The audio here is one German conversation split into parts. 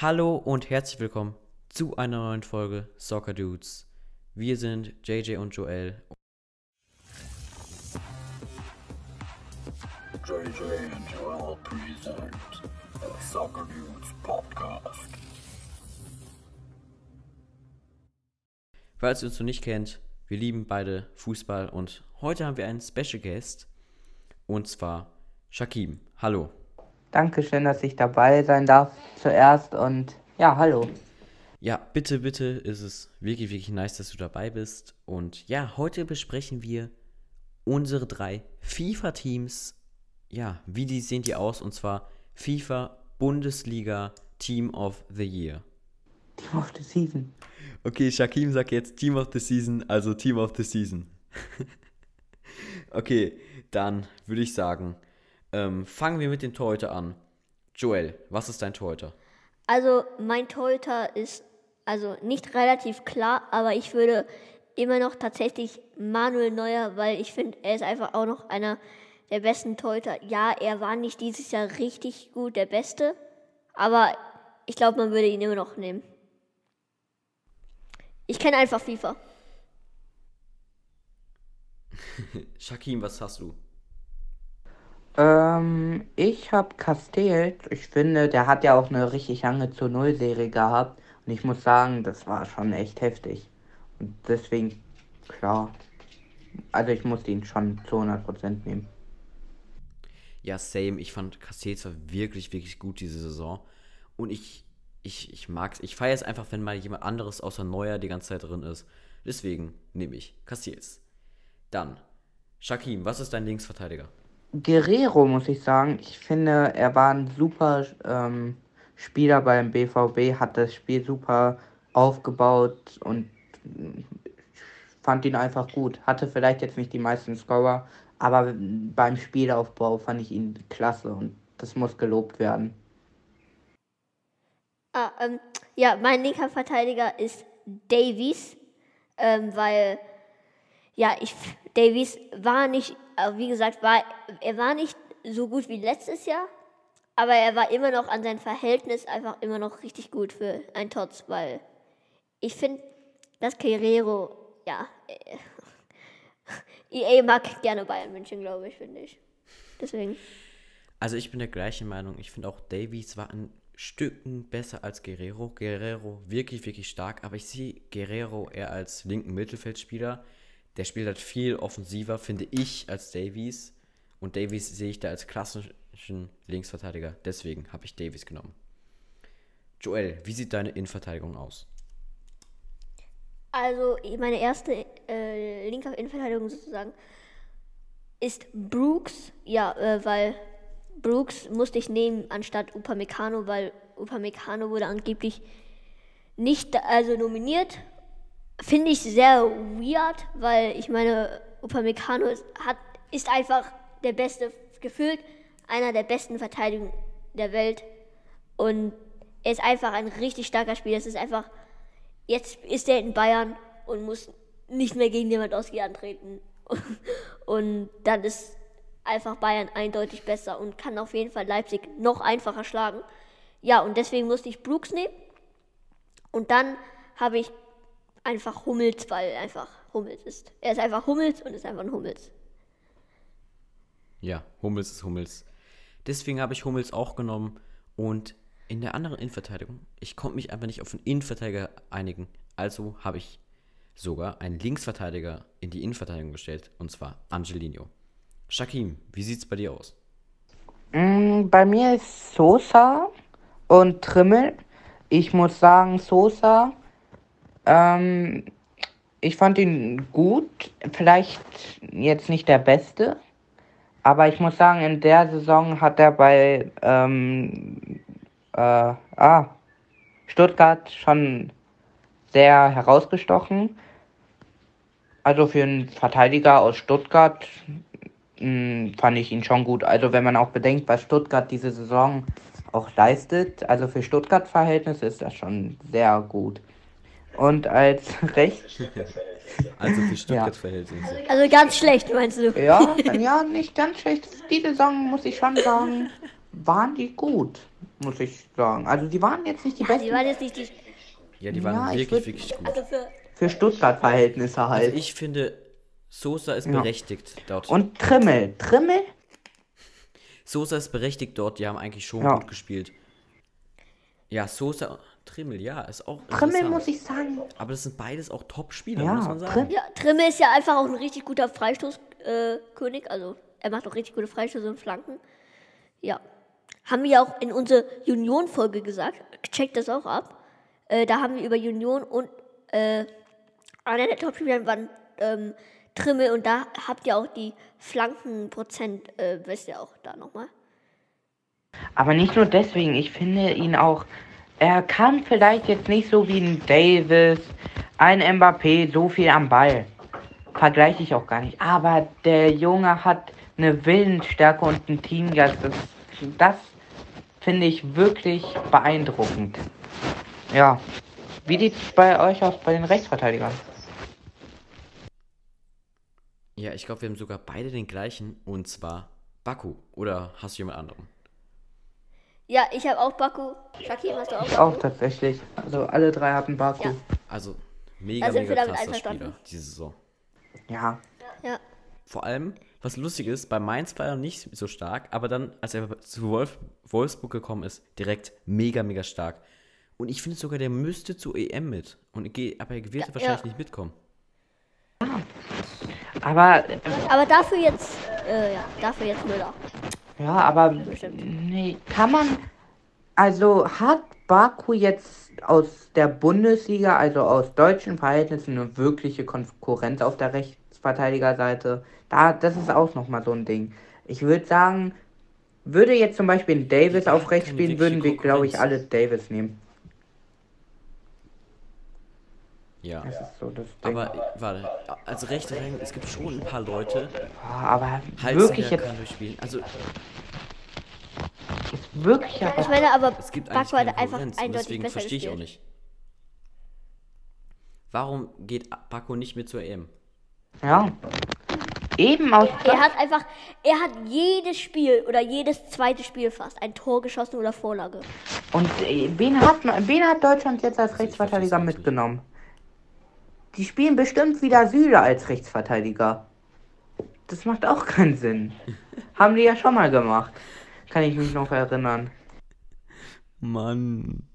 Hallo und herzlich willkommen zu einer neuen Folge Soccer Dudes. Wir sind JJ und Joel. JJ and Joel present the Soccer Dudes Podcast. Falls ihr uns noch nicht kennt, wir lieben beide Fußball und heute haben wir einen Special Guest und zwar Shakim. Hallo. Dankeschön, dass ich dabei sein darf zuerst und ja, hallo. Ja, bitte, bitte ist es wirklich, wirklich nice, dass du dabei bist. Und ja, heute besprechen wir unsere drei FIFA-Teams. Ja, wie die sehen die aus? Und zwar FIFA Bundesliga Team of the Year. Team of the Season. Okay, Shakim sagt jetzt Team of the Season, also Team of the Season. okay, dann würde ich sagen, ähm, fangen wir mit dem Torhüter an. Joel, was ist dein Torhüter? Also mein Torhüter ist also nicht relativ klar, aber ich würde immer noch tatsächlich Manuel Neuer, weil ich finde, er ist einfach auch noch einer der besten Torhüter. Ja, er war nicht dieses Jahr richtig gut der Beste, aber ich glaube, man würde ihn immer noch nehmen. Ich kenne einfach FIFA. Shakim, was hast du? Ähm, ich habe Castells. Ich finde, der hat ja auch eine richtig lange zu Null-Serie gehabt. Und ich muss sagen, das war schon echt heftig. Und deswegen, klar. Also ich musste ihn schon zu 100% nehmen. Ja, same. Ich fand Castells war wirklich, wirklich gut diese Saison. Und ich, ich, ich mag's. Ich feiere es einfach, wenn mal jemand anderes außer Neuer die ganze Zeit drin ist. Deswegen nehme ich Castells. Dann, Shakim, was ist dein Linksverteidiger? Guerrero, muss ich sagen. Ich finde, er war ein super ähm, Spieler beim BVB, hat das Spiel super aufgebaut und mm, fand ihn einfach gut. Hatte vielleicht jetzt nicht die meisten Scorer, aber beim Spielaufbau fand ich ihn klasse und das muss gelobt werden. Ah, ähm, ja, mein linker Verteidiger ist Davies, ähm, weil ja, ich Davies war nicht, äh, wie gesagt, war er war nicht so gut wie letztes Jahr, aber er war immer noch an sein Verhältnis einfach immer noch richtig gut für ein Tots, weil ich finde, dass Guerrero, ja, äh, EA mag gerne Bayern München, glaube ich, finde ich. Deswegen. Also ich bin der gleichen Meinung. Ich finde auch Davies war ein Stücken besser als Guerrero. Guerrero wirklich, wirklich stark, aber ich sehe Guerrero eher als linken Mittelfeldspieler. Der spielt halt viel offensiver, finde ich, als Davies. Und Davies sehe ich da als klassischen Linksverteidiger. Deswegen habe ich Davies genommen. Joel, wie sieht deine Innenverteidigung aus? Also meine erste äh, linke Innenverteidigung sozusagen ist Brooks. Ja, äh, weil Brooks musste ich nehmen anstatt Upamecano, weil Upamecano wurde angeblich nicht also nominiert. Finde ich sehr weird, weil ich meine, Upamecano ist, hat, ist einfach der beste, gefühlt einer der besten Verteidigungen der Welt. Und er ist einfach ein richtig starker Spieler. Es ist einfach, jetzt ist er in Bayern und muss nicht mehr gegen jemand ausgehen antreten. Und dann ist einfach Bayern eindeutig besser und kann auf jeden Fall Leipzig noch einfacher schlagen. Ja, und deswegen musste ich Brooks nehmen. Und dann habe ich einfach Hummels, weil er einfach Hummels ist. Er ist einfach Hummels und ist einfach ein Hummels. Ja, Hummels ist Hummels. Deswegen habe ich Hummels auch genommen und in der anderen Innenverteidigung, ich konnte mich einfach nicht auf einen Innenverteidiger einigen. Also habe ich sogar einen Linksverteidiger in die Innenverteidigung gestellt, und zwar Angelino. Shakim, wie sieht es bei dir aus? Mm, bei mir ist Sosa und Trimmel. Ich muss sagen, Sosa, ähm, ich fand ihn gut. Vielleicht jetzt nicht der Beste. Aber ich muss sagen, in der Saison hat er bei ähm, äh, ah, Stuttgart schon sehr herausgestochen. Also für einen Verteidiger aus Stuttgart mh, fand ich ihn schon gut. Also wenn man auch bedenkt, was Stuttgart diese Saison auch leistet, also für Stuttgart-Verhältnisse ist das schon sehr gut. Und als Recht. Also für Stuttgart-Verhältnisse. Also ganz schlecht, meinst du? Ja, ja, nicht ganz schlecht. Die Saison muss ich schon sagen, waren die gut, muss ich sagen. Also die waren jetzt nicht die Ja, die besten waren jetzt nicht die. Ja, die waren Ja, ich wirklich, würd- wirklich gut. Also für. für Stuttgart-Verhältnisse halt. Also ich finde, Sosa ist Ja. berechtigt dort. Und Trimmel. Trimmel? Sosa ist berechtigt dort, die haben eigentlich schon Ja. gut gespielt. Ja, Sosa, Trimmel, ja, ist auch Trimmel muss ich sagen. Aber das sind beides auch Top-Spieler, Ja, muss man sagen. Trimmel. Ja, Trimme ist ja einfach auch ein richtig guter Freistoßkönig. Äh, also, er macht auch richtig gute Freistöße und Flanken. Ja. Haben wir auch in unserer Union-Folge gesagt. Checkt das auch ab. Äh, da haben wir über Union und äh, einer der Top-Spieler waren ähm, Trimmel und da habt ihr auch die Flankenprozent, äh, wisst ihr auch da nochmal. Aber nicht nur deswegen. Ich finde ihn auch. Er kann vielleicht jetzt nicht so wie ein Davis, ein Mbappé so viel am Ball. Vergleiche ich auch gar nicht. Aber der Junge hat eine Willensstärke und ein Teamgeist. Das, das finde ich wirklich beeindruckend. Ja. Wie sieht es bei euch aus bei den Rechtsverteidigern? Ja, ich glaube, wir haben sogar beide den gleichen, und zwar Baku. Oder hast du jemand anderen? Ja, ich habe auch Baku. Shakim, hast du auch Ich Baku? auch tatsächlich. Also alle drei hatten Baku. Ja. Also, mega, Da sind mega wir damit krasser einverstanden. Spieler, diese Saison. Ja. Ja. Vor allem, was lustig ist, bei Mainz war er nicht so stark, aber dann, als er zu Wolf, Wolfsburg gekommen ist, direkt mega, mega stark. Und ich finde sogar, der müsste zur EM mit. Und aber er wird Ja, wahrscheinlich ja. nicht mitkommen. Aber Aber dafür jetzt, äh, ja, dafür jetzt Müller. Ja, aber Bestimmt. nee, kann man. Also hat Baku jetzt aus der Bundesliga, also aus deutschen Verhältnissen, eine wirkliche Konkurrenz auf der Rechtsverteidigerseite? Da, das ist auch nochmal so ein Ding. Ich würde sagen, würde jetzt zum Beispiel ein Davis auf rechts spielen, würden wir, glaube ich, alle Davis nehmen. Ja. Das ist so das Ding. Aber, warte, also rechte Reihe, es gibt schon ein paar Leute, Ja, aber Halzenberg wirklich jetzt, kann durchspielen. Also, wirklich Ja, aber ich meine, aber es gibt Baku hat keine einfach eindeutig deswegen besser verstehe ich auch gespielt. nicht. Warum geht Baku nicht mit zur EM? ja. Eben aus. Er hat einfach, er hat jedes Spiel oder jedes zweite Spiel fast ein Tor geschossen oder Vorlage. Und äh, wen hat, man- wen hat Deutschland jetzt als Rechtsverteidiger versteh's nicht. mitgenommen? Die spielen bestimmt wieder Süle als Rechtsverteidiger. Das macht auch keinen Sinn. Haben die ja schon mal gemacht. Kann ich mich noch erinnern. Mann.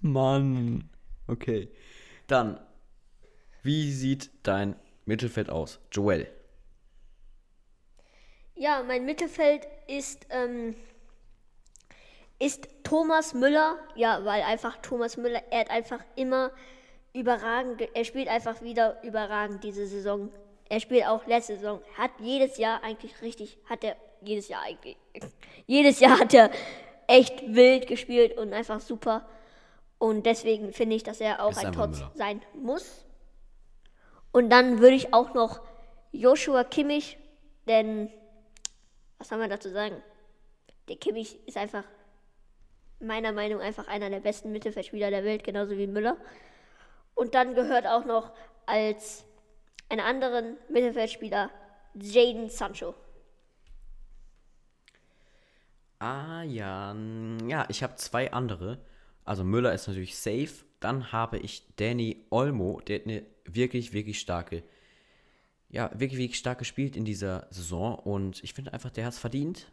Mann. Okay. Dann, wie sieht dein Mittelfeld aus? Joel. Ja, mein Mittelfeld ist, ähm, ist Thomas Müller. Ja, weil einfach Thomas Müller, er hat einfach immer überragend, ge- er spielt einfach wieder überragend diese Saison. Er spielt auch letzte Saison, hat jedes Jahr eigentlich richtig, hat er jedes Jahr eigentlich, jedes Jahr hat er echt wild gespielt und einfach super. Und deswegen finde ich, dass er auch Ist ein Müller. sein muss. Und dann würde ich auch noch Joshua Kimmich, denn was soll man dazu sagen? Der Kimmich ist einfach meiner Meinung nach einfach einer der besten Mittelfeldspieler der Welt, genauso wie Müller. Und dann gehört auch noch als einen anderen Mittelfeldspieler Jaden Sancho. Ah ja, ja, ich habe zwei andere. Also Müller ist natürlich safe. Dann habe ich Danny Olmo, der hat eine wirklich, wirklich starke, ja, wirklich, wirklich stark gespielt in dieser Saison. Und ich finde einfach, der hat es verdient.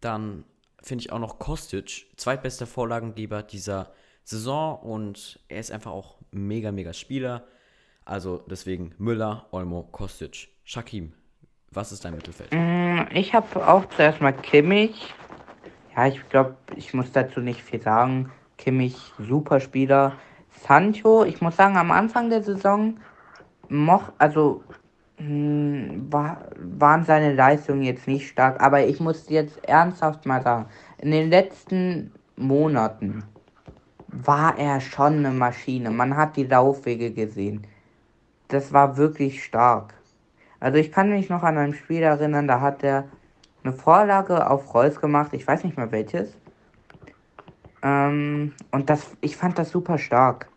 Dann finde ich auch noch Kostic, zweitbester Vorlagengeber dieser Saison. Und er ist einfach auch mega, mega Spieler. Also deswegen Müller, Olmo, Kostic. Shakim, was ist dein Mittelfeld? Mm, Ich habe auch zuerst mal Kimmich. Ja, ich glaube, ich muss dazu nicht viel sagen. Kimmich, super Spieler. Sancho, ich muss sagen, am Anfang der Saison moch, also mh, war, waren seine Leistungen jetzt nicht stark, aber ich muss jetzt ernsthaft mal sagen, in den letzten Monaten war er schon eine Maschine. Man hat die Laufwege gesehen. Das war wirklich stark. Also ich kann mich noch an ein Spiel erinnern, da hat er eine Vorlage auf Reus gemacht, ich weiß nicht mehr welches. Ähm, und das, ich fand das super stark.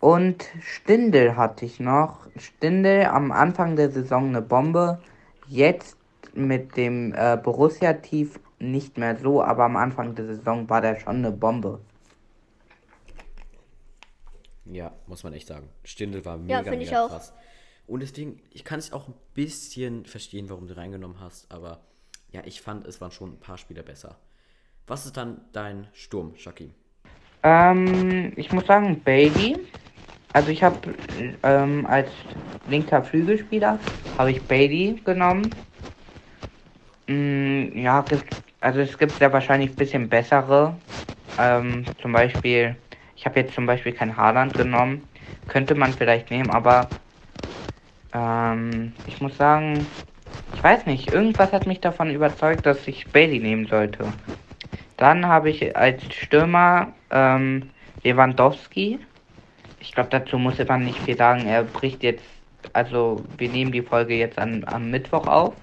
Und Stindel hatte ich noch. Stindel am Anfang der Saison eine Bombe. Jetzt mit dem äh, Borussia-Tief nicht mehr so, aber am Anfang der Saison war der schon eine Bombe. Ja, muss man echt sagen. Stindl war Ja, mega, ich mega auch. krass. Und deswegen, ich kann es auch ein bisschen verstehen, warum du reingenommen hast, aber ja, ich fand, es waren schon ein paar Spieler besser. Was ist dann dein Sturm, Shakim? Ähm, ich muss sagen, Bailey. Also ich habe ähm, als linker Flügelspieler habe ich Bailey genommen. Mm, ja, gibt, also es gibt sehr wahrscheinlich ein bisschen bessere. Ähm, zum Beispiel, ich habe jetzt zum Beispiel kein Haaland genommen. Könnte man vielleicht nehmen, aber ähm, ich muss sagen, ich weiß nicht, irgendwas hat mich davon überzeugt, dass ich Bailey nehmen sollte. Dann habe ich als Stürmer ähm, Lewandowski. Ich glaube, dazu muss man nicht viel sagen. Er bricht jetzt, also wir nehmen die Folge jetzt an, am Mittwoch auf.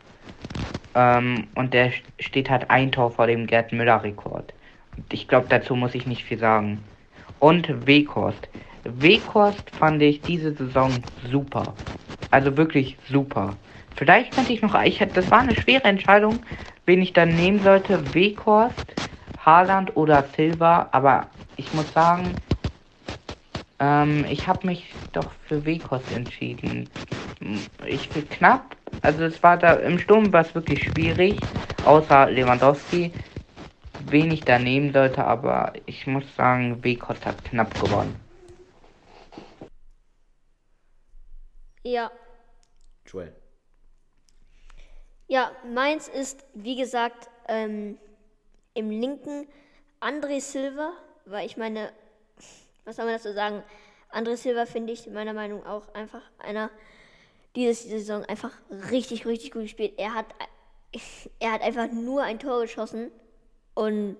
Ähm, und der st- steht halt ein Tor vor dem Gerd Müller-Rekord. Ich glaube, dazu muss ich nicht viel sagen. Und Weghorst. Weghorst fand ich diese Saison super. Also wirklich super. Vielleicht könnte ich noch, ich das war eine schwere Entscheidung, wen ich dann nehmen sollte. Weghorst, Haaland oder Silva. Aber ich muss sagen, ähm, ich habe mich doch für Weghorst entschieden. Ich will knapp. Also es war da im Sturm war es wirklich schwierig, außer Lewandowski, wen ich da nehmen sollte, aber ich muss sagen, Weghorst hat knapp gewonnen. Ja. Joel. Ja, meins ist, wie gesagt, ähm, im linken André Silva, weil ich meine, was soll man dazu sagen? André Silva finde ich meiner Meinung nach auch einfach einer, diese Saison einfach richtig, richtig gut gespielt. Er hat, er hat einfach nur ein Tor geschossen und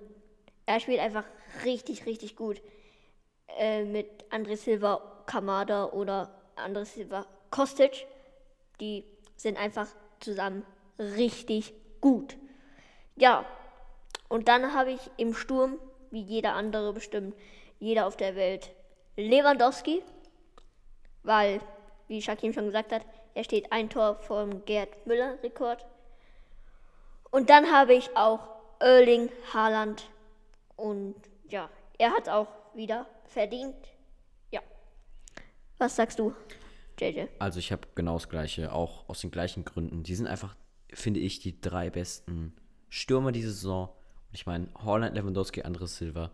er spielt einfach richtig, richtig gut. Äh, mit André Silva Kamada oder André Silva Kostic. Die sind einfach zusammen richtig gut. Ja, und dann habe ich im Sturm, wie jeder andere bestimmt, jeder auf der Welt, Lewandowski, weil, wie Shakim schon gesagt hat, er steht ein Tor vom Gerd Müller-Rekord. Und dann habe ich auch Erling Haaland und ja, er hat auch wieder verdient. Ja. Was sagst du, JJ? Also ich habe genau das gleiche, auch aus den gleichen Gründen. Die sind einfach, finde ich, die drei besten Stürmer diese Saison. Und ich meine, Holland, Lewandowski, Andres Silva.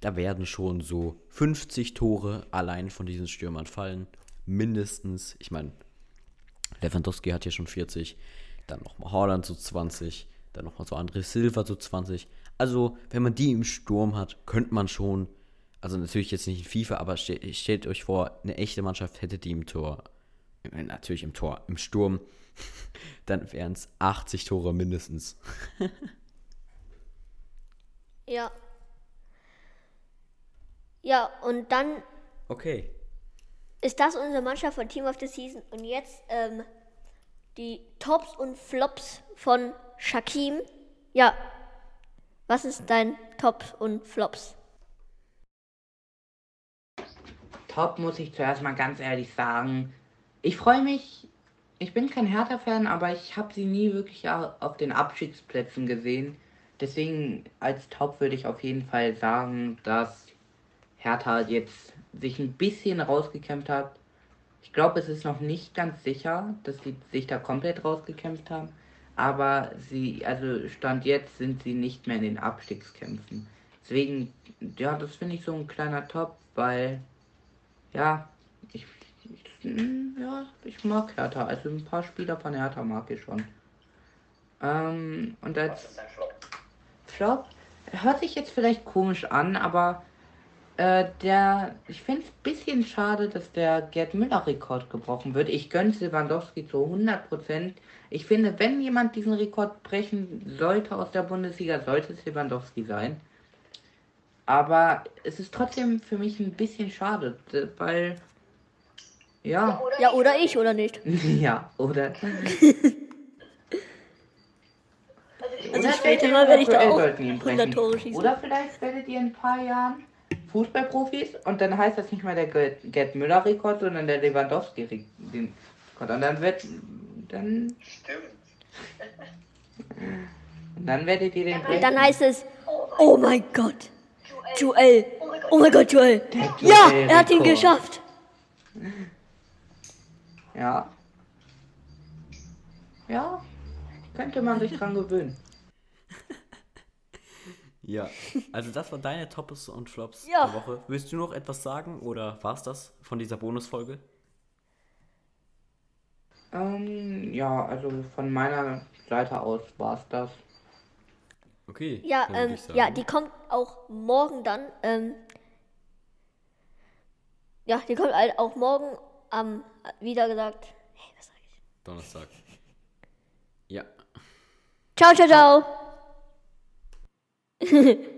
Da werden schon so 50 Tore allein von diesen Stürmern fallen. Mindestens. Ich meine, Lewandowski hat hier schon 40. Dann nochmal Holland so 20. Dann nochmal so Andres Silva so 20. Also, wenn man die im Sturm hat, könnte man schon. Also natürlich jetzt nicht in FIFA, aber ste stellt euch vor, eine echte Mannschaft hätte die im Tor. Natürlich im Tor, im Sturm. Dann wären es 80 Tore mindestens. Ja. Ja, und dann Okay. ist das unsere Mannschaft von Team of the Season. Und jetzt ähm, die Tops und Flops von Shakim. Ja. Was ist dein Tops und Flops? Top muss ich zuerst mal ganz ehrlich sagen. Ich freue mich. Ich bin kein Hertha-Fan, aber ich habe sie nie wirklich au- auf den Abstiegsplätzen gesehen. Deswegen als Top würde ich auf jeden Fall sagen, dass Hertha jetzt sich ein bisschen rausgekämpft hat. Ich glaube, es ist noch nicht ganz sicher, dass sie sich da komplett rausgekämpft haben. Aber sie, also Stand jetzt sind sie nicht mehr in den Abstiegskämpfen. Deswegen, ja, das finde ich so ein kleiner Top, weil ja, ich, ich, ja, ich mag Hertha. Also ein paar Spieler von Hertha mag ich schon. Ähm, und als Flop hört sich jetzt vielleicht komisch an, aber äh, der, ich finde es ein bisschen schade, dass der Gerd Müller-Rekord gebrochen wird. Ich gönne Lewandowski zu 100%. Ich finde, wenn jemand diesen Rekord brechen sollte aus der Bundesliga, sollte es Lewandowski sein. Aber es ist trotzdem für mich ein bisschen schade, weil. Ja, Ja, oder ich, oder nicht? ja, oder. Also später mal werde ich da auch sollten ihn 100 brechen. Tore schießen. Oder vielleicht werdet ihr in ein paar Jahren Fußballprofis und dann heißt das nicht mehr der Gerd Müller-Rekord, sondern der Lewandowski-Rekord. Und dann wird. Dann. Stimmt. Dann werdet ihr den Und dann heißt es, oh mein Gott, Joel. Oh mein Gott, Joel. Ja, er hat ihn geschafft. Ja. Ja. Könnte man sich dran gewöhnen. Ja, also das war deine Tops und Flops Ja. der Woche. Willst du noch etwas sagen oder war's das von dieser Bonusfolge? Ähm, ja, also von meiner Seite aus war es das. Okay. Ja, ähm, ja, die kommt auch morgen dann. Ähm, ja, die kommt halt auch morgen am, wieder gesagt. Hey, was sag ich? Donnerstag. Ja. Ciao, ciao, ciao. 嘿 嘿